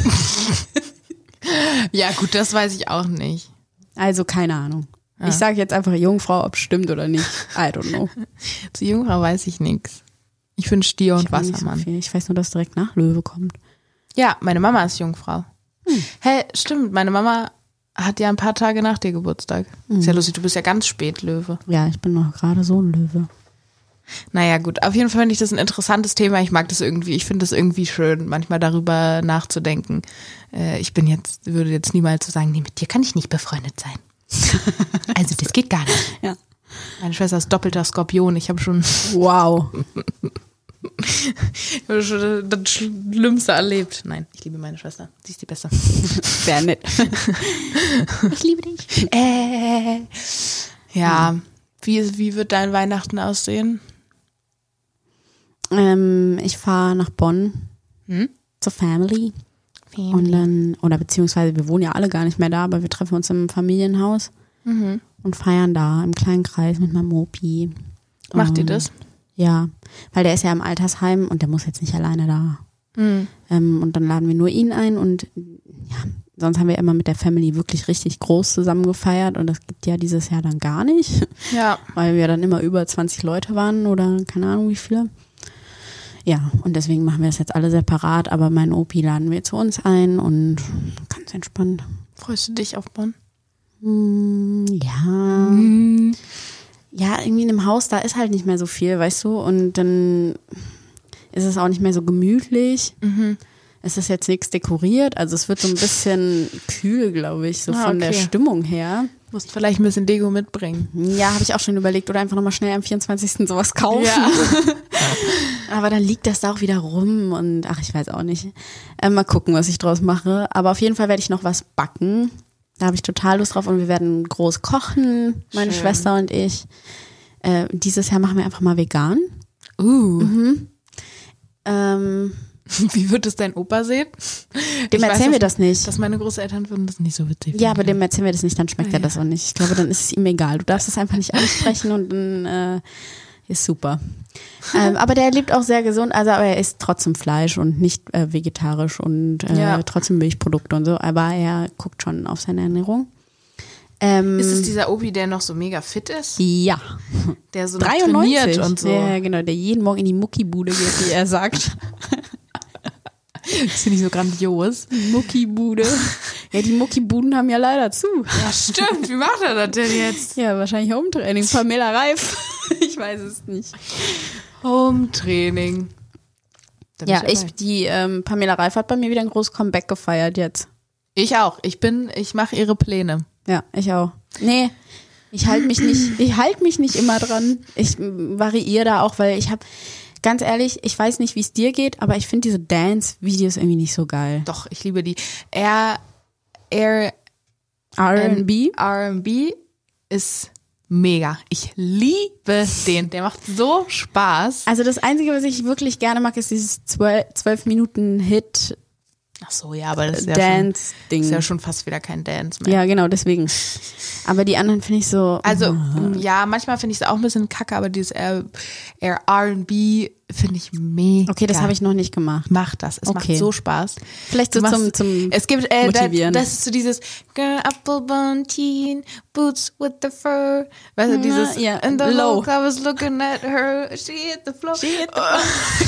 Ja, gut, das weiß ich auch nicht. Also keine Ahnung. Ich sage jetzt einfach Jungfrau, ob stimmt oder nicht. I don't know. Zu Jungfrau weiß ich nichts. Ich bin Stier und Ich so Wassermann. viel. Ich weiß nur, dass direkt nach Löwe kommt. Ja, meine Mama ist Jungfrau. Hm. Hä, stimmt, meine Mama hat ja ein paar Tage nach dir Geburtstag. Ist Hm. ja lustig, du bist ja ganz spät Löwe. Ja, ich bin noch gerade so ein Löwe. Naja, gut, auf jeden Fall finde ich das ein interessantes Thema. Ich mag das irgendwie, ich finde das irgendwie schön, manchmal darüber nachzudenken. Äh, ich bin jetzt, würde jetzt niemals so sagen, nee, mit dir kann ich nicht befreundet sein. also, das geht gar nicht. Ja. Meine Schwester ist doppelter Skorpion. Ich habe schon, Wow. ich habe schon das Schlimmste erlebt. Nein, ich liebe meine Schwester. Sie ist die Beste. Sehr nett. ich liebe dich. Äh. Ja. Wie, wie wird dein Weihnachten aussehen? Ähm, ich fahre nach Bonn Hm? zur Family. Und dann, oder beziehungsweise wir wohnen ja alle gar nicht mehr da, aber wir treffen uns im Familienhaus Mhm. und feiern da im kleinen Kreis mit meinem Mopi. Macht ihr das? Ja, weil der ist ja im Altersheim und der muss jetzt nicht alleine da. Mhm. Ähm, und dann laden wir nur ihn ein und ja, sonst haben wir immer mit der Family wirklich richtig groß zusammen gefeiert und das gibt ja dieses Jahr dann gar nicht, Ja. weil wir dann immer über 20 Leute waren oder keine Ahnung wie viele. Ja, und deswegen machen wir das jetzt alle separat, aber meinen Opi laden wir zu uns ein und ganz entspannt. Freust du dich auf Bonn? Hm, ja. Mhm. Ja, irgendwie in einem Haus, da ist halt nicht mehr so viel, weißt du? Und dann ist es auch nicht mehr so gemütlich. Mhm. Es ist jetzt nichts dekoriert, also es wird so ein bisschen kühl, glaube ich, so Ah, von der okay. Stimmung her. Musst vielleicht ein bisschen Deko mitbringen. Ja, habe ich auch schon überlegt, oder einfach nochmal schnell am 24. sowas kaufen. Aber dann liegt das da auch wieder rum und ach, ich weiß auch nicht. Äh, mal gucken, was ich draus mache. Aber auf jeden Fall werde ich noch was backen. Da habe ich total Lust drauf und wir werden groß kochen, meine Schön. Schwester und ich. Äh, dieses Jahr machen wir einfach mal vegan. Uh. Ähm, Wie wird es dein Opa sehen? dem Ich weiß, erzählen wir dass- das nicht. Dass meine Großeltern würden das nicht so witzig Ja, aber finden. dem erzählen wir das nicht, dann schmeckt Ah, er das auch nicht. Ich glaube, dann ist es ihm egal. Du darfst es einfach nicht ansprechen und dann äh, ist super. ähm, aber der lebt auch sehr gesund, also aber er isst trotzdem Fleisch und nicht äh, vegetarisch und äh, Ja. trotzdem Milchprodukte und so, aber er guckt schon auf seine Ernährung. Ähm, Ist es dieser Opi, der noch so mega fit ist? ja, Der so noch 93 trainiert und so? Ja, genau, der jeden Morgen in die Muckibude geht, wie er sagt. Das finde ich so grandios. Muckibude. ja, die Muckibuden haben ja leider zu. Ja, stimmt. Wie macht er das denn jetzt? Ja, wahrscheinlich Hometraining. Pamela Reif. ich weiß es nicht. Home-Training. Ja, dabei. ich, die ähm, Pamela Reif hat bei mir wieder ein großes Comeback gefeiert jetzt. Ich auch. Ich bin, ich mache ihre Pläne. Ja, ich auch. Nee, ich halte mich nicht, ich halte mich nicht immer dran. Ich variiere da auch, weil ich habe, ganz ehrlich, ich weiß nicht, wie es dir geht, aber ich finde diese Dance-Videos irgendwie nicht so geil. Doch, ich liebe die. Er, er, R&B? R&B ist mega. Ich liebe den. Der macht so Spaß. Also das Einzige, was ich wirklich gerne mag, ist dieses zwölf, zwölf Minuten Hit Ach so, ja, aber das ist ja, schon, Dance-Ding. ist ja schon fast wieder kein Dance mehr. Ja, genau, deswegen. Aber die anderen finde ich so. Also, ja, manchmal finde ich es auch ein bisschen kacke, aber dieses eher, eher R&B finde ich mega. okay, das habe ich noch nicht gemacht. Mach das. Es macht Okay. so Spaß. Vielleicht so zum, zum Es gibt, äh, da, Motivieren. das ist so dieses Girl, Apple Bun Teen, Boots with the fur. Weißt du, dieses ja, And the low. I was looking at her, she hit the floor. She hit the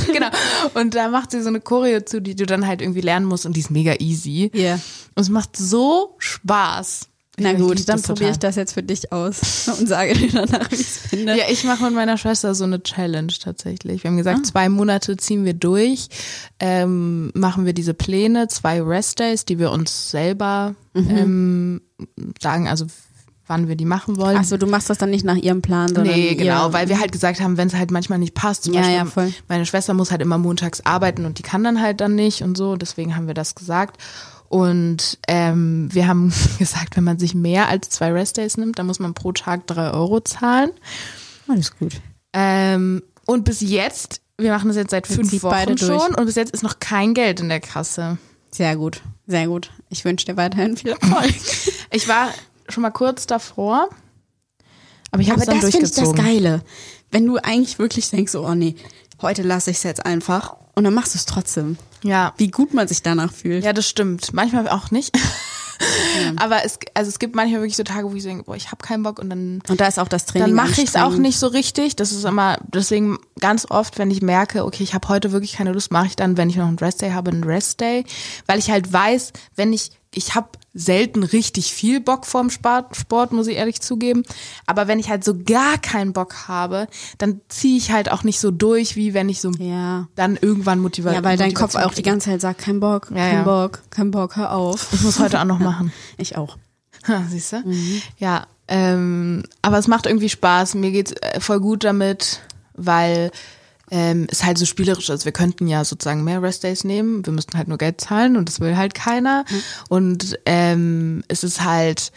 genau. Und da macht sie so eine Choreo zu, die du dann halt irgendwie lernen musst und die ist mega easy. Yeah. Und es macht so Spaß. Na gut, dann probiere ich das jetzt für dich aus und sage dir danach, wie ich es finde. Ja, ich mache mit meiner Schwester so eine Challenge tatsächlich. Wir haben Ah. gesagt, zwei Monate ziehen wir durch, ähm, machen wir diese Pläne, zwei Rest-Days, die wir uns selber Mhm. ähm, sagen, also wann wir die machen wollen. Achso, du machst das dann nicht nach ihrem Plan, sondern Nee, genau, ihr- weil wir halt gesagt haben, wenn es halt manchmal nicht passt, zum Ja, Beispiel ja, voll. meine Schwester muss halt immer montags arbeiten und die kann dann halt dann nicht und so, deswegen haben wir das gesagt. Und ähm, wir haben gesagt, wenn man sich mehr als zwei Restdays nimmt, dann muss man pro Tag drei Euro zahlen. Alles gut. Ähm, und bis jetzt, wir machen das jetzt seit fünf zieht beide Wochen durch. schon und bis jetzt ist noch kein Geld in der Kasse. Sehr gut, sehr gut. Ich wünsche dir weiterhin viel Erfolg. Ich war schon mal kurz davor, aber ich habe Aber es dann das finde ich das durchgezogen. Geile. Wenn du eigentlich wirklich denkst, oh nee, heute lasse ich es jetzt einfach und dann machst du es trotzdem. Ja. Wie gut man sich danach fühlt. Ja, das stimmt. Manchmal auch nicht. Aber es, also es gibt manchmal wirklich so Tage, wo ich denke, boah, ich habe keinen Bock und dann, Und da ist auch das Training dann mache ich es auch nicht so richtig. Das ist immer, deswegen ganz oft, wenn ich merke, okay, ich habe heute wirklich keine Lust, mache ich dann, wenn ich noch einen Restday habe, einen Restday. Weil ich halt weiß, wenn ich, ich habe selten richtig viel Bock vorm Sport, Sport, muss ich ehrlich zugeben. Aber wenn ich halt so gar keinen Bock habe, dann ziehe ich halt auch nicht so durch, wie wenn ich so Ja. dann irgendwann motiviert Ja, weil dein Kopf auch die ganze Zeit sagt, kein Bock, Ja, kein ja. Bock, kein Bock, hör auf. Ich muss heute auch noch machen. Ich auch. Ha, Siehst du? Ja, ähm, aber es macht irgendwie Spaß. Mir geht's äh, voll gut damit, weil ähm, es halt so spielerisch ist. Wir könnten ja sozusagen mehr Restdays nehmen. Wir müssten halt nur Geld zahlen und das will halt keiner. Und ähm, es ist halt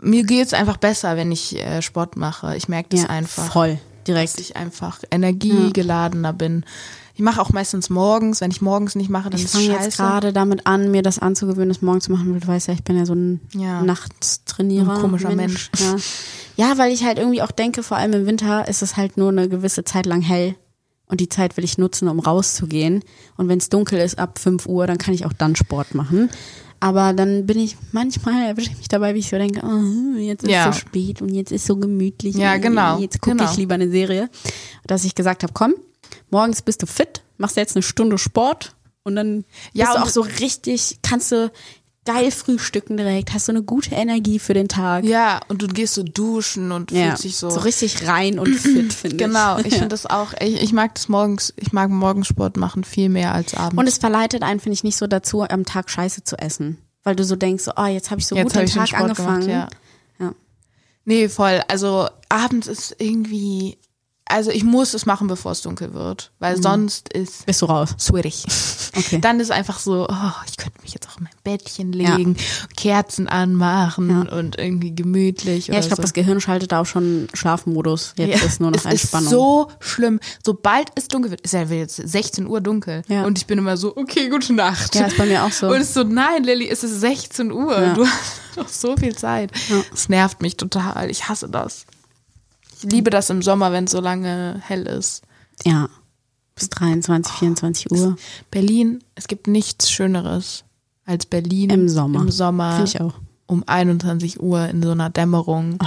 mir geht's einfach besser, wenn ich äh, Sport mache. Ich merke das Ja, einfach. voll, dass direkt. ich einfach energiegeladener bin. Ich mache auch meistens morgens. Wenn ich morgens nicht mache, dann Ich ist fange scheiße. jetzt gerade damit an, mir das anzugewöhnen, das morgen zu machen, weil du weißt ja, ich bin ja so ein Ja. Nachtstrainierer. Ein komischer Mensch. Ja. ja, weil ich halt irgendwie auch denke, vor allem im Winter ist es halt nur eine gewisse Zeit lang hell. Und die Zeit will ich nutzen, um rauszugehen. Und wenn es dunkel ist, ab 5 Uhr, dann kann ich auch dann Sport machen. Aber dann bin ich, manchmal erwische ich mich dabei, wie ich so denke, oh, jetzt ist Ja. so spät und jetzt ist so gemütlich. Ja, genau, Jetzt gucke genau. ich lieber eine Serie. Dass ich gesagt habe, komm, morgens bist du fit, machst jetzt eine Stunde Sport und dann Ja, bist du auch so richtig, kannst du geil frühstücken direkt, hast so eine gute Energie für den Tag. Ja, und du gehst so duschen und Ja, fühlst dich so. so richtig rein und fit, finde ich. Genau, ich finde das auch, ich, ich mag das morgens, ich mag Morgensport machen viel mehr als abends. Und es verleitet einen, finde ich, nicht so dazu, am Tag Scheiße zu essen. Weil du so denkst, so, oh, jetzt habe ich so Jetzt gut den ich den Tag Sport angefangen. gemacht, ja. Ja. nee, voll. Also abends ist irgendwie, also ich muss es machen, bevor es dunkel wird, weil sonst ist Bist du raus? schwierig. Mhm. Okay. Dann ist einfach so, oh, ich könnte mich jetzt auch in mein Bettchen legen, Kerzen anmachen und irgendwie gemütlich. Ja, ich glaube, so. das Gehirn schaltet auch schon Schlafmodus. Jetzt Ja, ist nur noch es Entspannung. ist so schlimm. Sobald es dunkel wird, ist ja jetzt 16 Uhr dunkel. Ja. Und ich bin immer so, okay, gute Nacht. Ja, ist bei mir auch so. Und es ist so, nein, Lilly, es ist 16 Uhr. Ja. Du hast noch so viel Zeit. Ja. Es nervt mich total. Ich hasse das. Ich liebe das im Sommer, wenn es so lange hell ist. ja. Bis 23, 24 Uhr. Berlin, es gibt nichts Schöneres als Berlin Im Sommer. Im Sommer Finde ich auch. um 21 Uhr in so einer Dämmerung.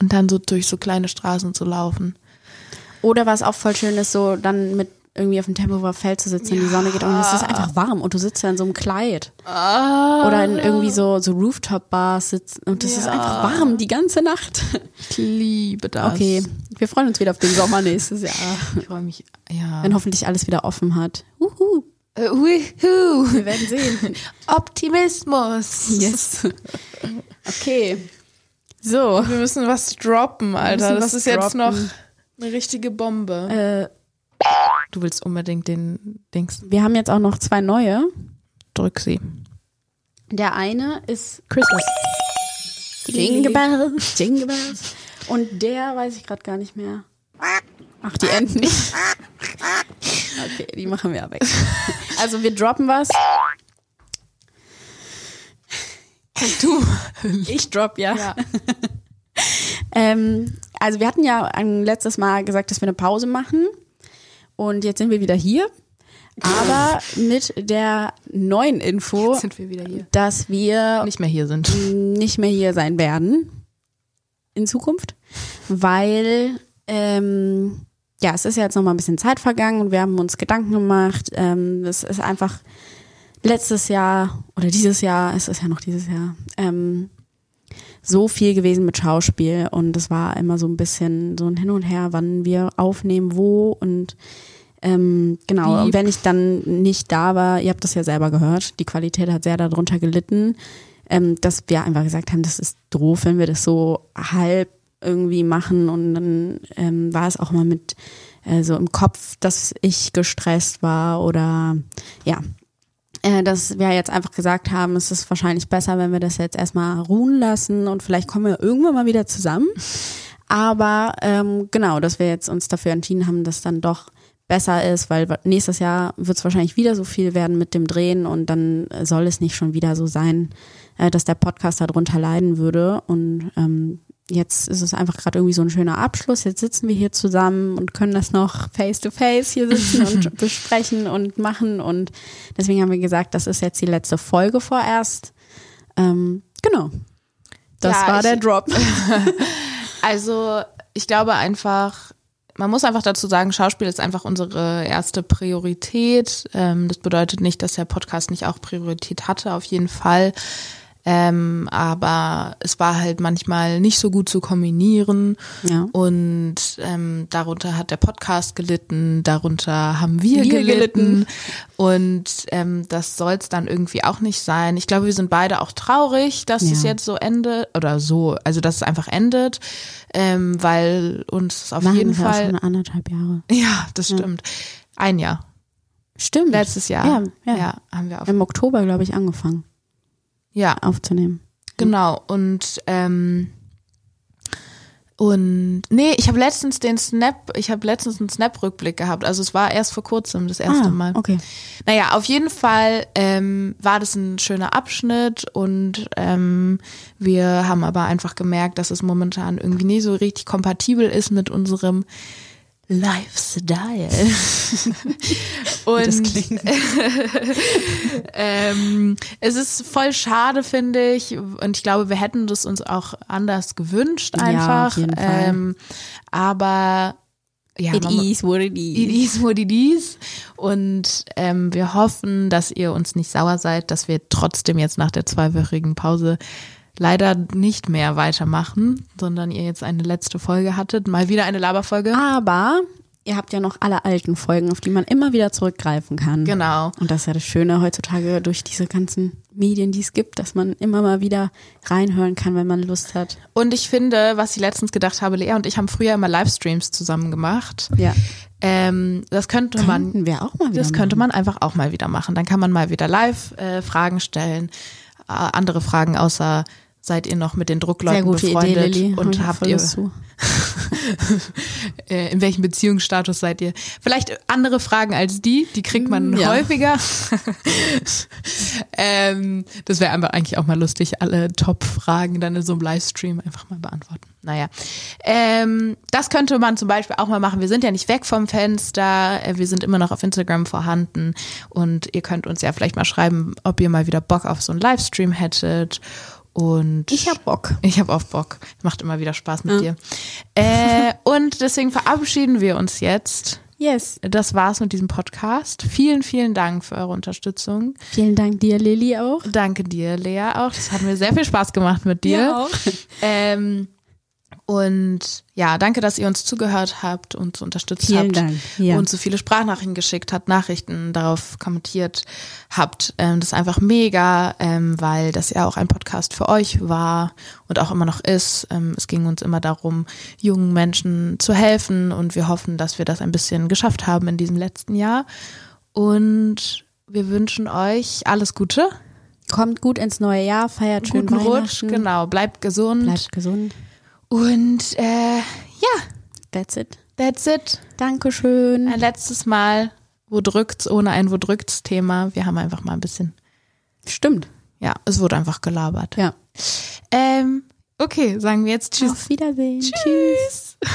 Und dann so durch so kleine Straßen zu laufen. Oder was auch voll schön ist, so dann mit irgendwie auf dem Tempelhofer Feld zu sitzen, und die Sonne geht und es ist einfach warm und du sitzt da in so einem Kleid. Oder in irgendwie so, so Rooftop-Bars sitzen und es ist einfach warm die ganze Nacht. Ich liebe das. Okay, wir freuen uns wieder auf den Sommer nächstes Jahr, Ich freue mich. Ja. wenn hoffentlich alles wieder offen hat. Uhu, Äh, wuhu. wir werden sehen. Optimismus. Yes. Okay. So, Wir müssen was droppen, Alter. müssen Das was ist jetzt noch droppen. eine richtige Bombe. äh, Du willst unbedingt den Dings. wir haben jetzt auch noch zwei neue. Drück sie. Der eine ist Christmas. Jingle Bells, Jingle Bells. Und der weiß ich gerade gar nicht mehr. Ach, die Enten nicht. Okay, die machen wir weg. Also wir droppen was. Du. Ich drop, ja. Ja. Ähm, also wir hatten ja ein letztes Mal gesagt, dass wir eine Pause machen. Und jetzt sind wir wieder hier. Aber mit der neuen Info, wir wieder hier. dass wir Nicht mehr hier sind. nicht mehr hier sein werden in Zukunft, weil ähm, ja, es ist ja jetzt noch mal ein bisschen Zeit vergangen und wir haben uns Gedanken gemacht. Ähm, das ist einfach letztes Jahr oder dieses Jahr, es ist ja noch dieses Jahr, ähm, so viel gewesen mit Schauspiel und es war immer so ein bisschen so ein Hin und Her, wann wir aufnehmen, wo und ähm, genau, und wenn ich dann nicht da war, ihr habt das ja selber gehört, die Qualität hat sehr darunter gelitten, ähm, dass wir einfach gesagt haben, das ist doof, wenn wir das so halb irgendwie machen und dann ähm, war es auch mal mit äh, so im Kopf, dass ich gestresst war oder ja, dass wir jetzt einfach gesagt haben, es ist wahrscheinlich besser, wenn wir das jetzt erstmal ruhen lassen und vielleicht kommen wir irgendwann mal wieder zusammen. Aber ähm, genau, dass wir jetzt uns dafür entschieden haben, dass dann doch besser ist, weil nächstes Jahr wird es wahrscheinlich wieder so viel werden mit dem Drehen und dann soll es nicht schon wieder so sein, äh, dass der Podcast darunter leiden würde. Und ähm, jetzt ist es einfach gerade irgendwie so ein schöner Abschluss. Jetzt sitzen wir hier zusammen und können das noch face to face hier sitzen und besprechen und machen. Und deswegen haben wir gesagt, das ist jetzt die letzte Folge vorerst. Ähm, genau. Das Ja, war ich- der Drop. Also ich glaube einfach, man muss einfach dazu sagen, Schauspiel ist einfach unsere erste Priorität. Ähm, das bedeutet nicht, dass der Podcast nicht auch Priorität hatte, auf jeden Fall. Ähm, aber es war halt manchmal nicht so gut zu kombinieren. Ja. Und ähm, darunter hat der Podcast gelitten, darunter haben wir, Wir gelitten. gelitten. Und ähm, das soll es dann irgendwie auch nicht sein. Ich glaube, wir sind beide auch traurig, dass es Ja. jetzt so endet oder so, also dass es einfach endet, ähm, weil uns auf Machen jeden wir auch Fall. schon anderthalb Jahre. Ja, das stimmt. Ein Jahr. Stimmt. Letztes Jahr. Ja, ja. ja haben wir auf. Im Oktober, glaube ich, angefangen Ja, aufzunehmen. Genau, und ähm, und nee, ich habe letztens den Snap, ich habe letztens einen Snap-Rückblick gehabt. Also es war erst vor kurzem das erste ah, Mal. Okay. Naja, auf jeden Fall ähm, war das ein schöner Abschnitt und ähm, wir haben aber einfach gemerkt, dass es momentan irgendwie nicht so richtig kompatibel ist mit unserem Lifestyle. und das klingt. ähm, es ist voll schade, finde ich. Und ich glaube, wir hätten das uns auch anders gewünscht Ja, einfach. Fall. Ähm, aber ja, It man mu- is what it It is. is what it is. Und ähm, wir hoffen, dass ihr uns nicht sauer seid, dass wir trotzdem jetzt nach der zweiwöchigen Pause leider nicht mehr weitermachen, sondern ihr jetzt eine letzte Folge hattet. Mal wieder eine Laberfolge. Aber ihr habt ja noch alle alten Folgen, auf die man immer wieder zurückgreifen kann. Genau. Und das ist ja das Schöne heutzutage durch diese ganzen Medien, die es gibt, dass man immer mal wieder reinhören kann, wenn man Lust hat. Und ich finde, was ich letztens gedacht habe, Lea und ich haben früher immer Livestreams zusammen gemacht. Ja. Ähm, das könnte man Könnten wir auch mal wieder Das könnte machen. man einfach auch mal wieder machen. Dann kann man mal wieder live äh, Fragen stellen. Äh, andere Fragen außer seid ihr noch mit den Druckleuten befreundet Idee, und ich habt ihr äh, in welchem Beziehungsstatus seid ihr? Vielleicht andere Fragen als die, die kriegt man Mm, Ja. häufiger. ähm, das wäre einfach eigentlich auch mal lustig, alle Top-Fragen dann in so einem Livestream einfach mal beantworten. Naja, ähm, das könnte man zum Beispiel auch mal machen. Wir sind ja nicht weg vom Fenster, äh, wir sind immer noch auf Instagram vorhanden und ihr könnt uns ja vielleicht mal schreiben, ob ihr mal wieder Bock auf so einen Livestream hättet. Und Ich hab Bock. ich habe auch Bock. Macht immer wieder Spaß mit dir. Äh, und deswegen verabschieden wir uns jetzt. Yes. Das war's mit diesem Podcast. Vielen, vielen Dank für eure Unterstützung. Vielen Dank dir, Lilly, auch. Danke dir, Lea, auch. Das hat mir sehr viel Spaß gemacht mit dir. auch. Ähm, und ja, danke, dass ihr uns zugehört habt, uns unterstützt Vielen habt Dank, ja. und so viele Sprachnachrichten geschickt habt, Nachrichten darauf kommentiert habt. Ähm, das ist einfach mega, ähm, weil das ja auch ein Podcast für euch war und auch immer noch ist. Ähm, es ging uns immer darum, jungen Menschen zu helfen und wir hoffen, dass wir das ein bisschen geschafft haben in diesem letzten Jahr. Und wir wünschen euch alles Gute, Kommt gut ins neue Jahr, feiert schön guten Rutsch, genau, bleibt gesund Bleibt gesund. Und äh, ja, That's it. that's it. Dankeschön. Ein letztes Mal, wo drückt's, ohne ein wo drückt's Thema. Wir haben einfach mal ein bisschen, Stimmt. ja, es wurde einfach gelabert. Ja. Ähm, okay, sagen wir jetzt Tschüss. Auf Wiedersehen. Tschüss.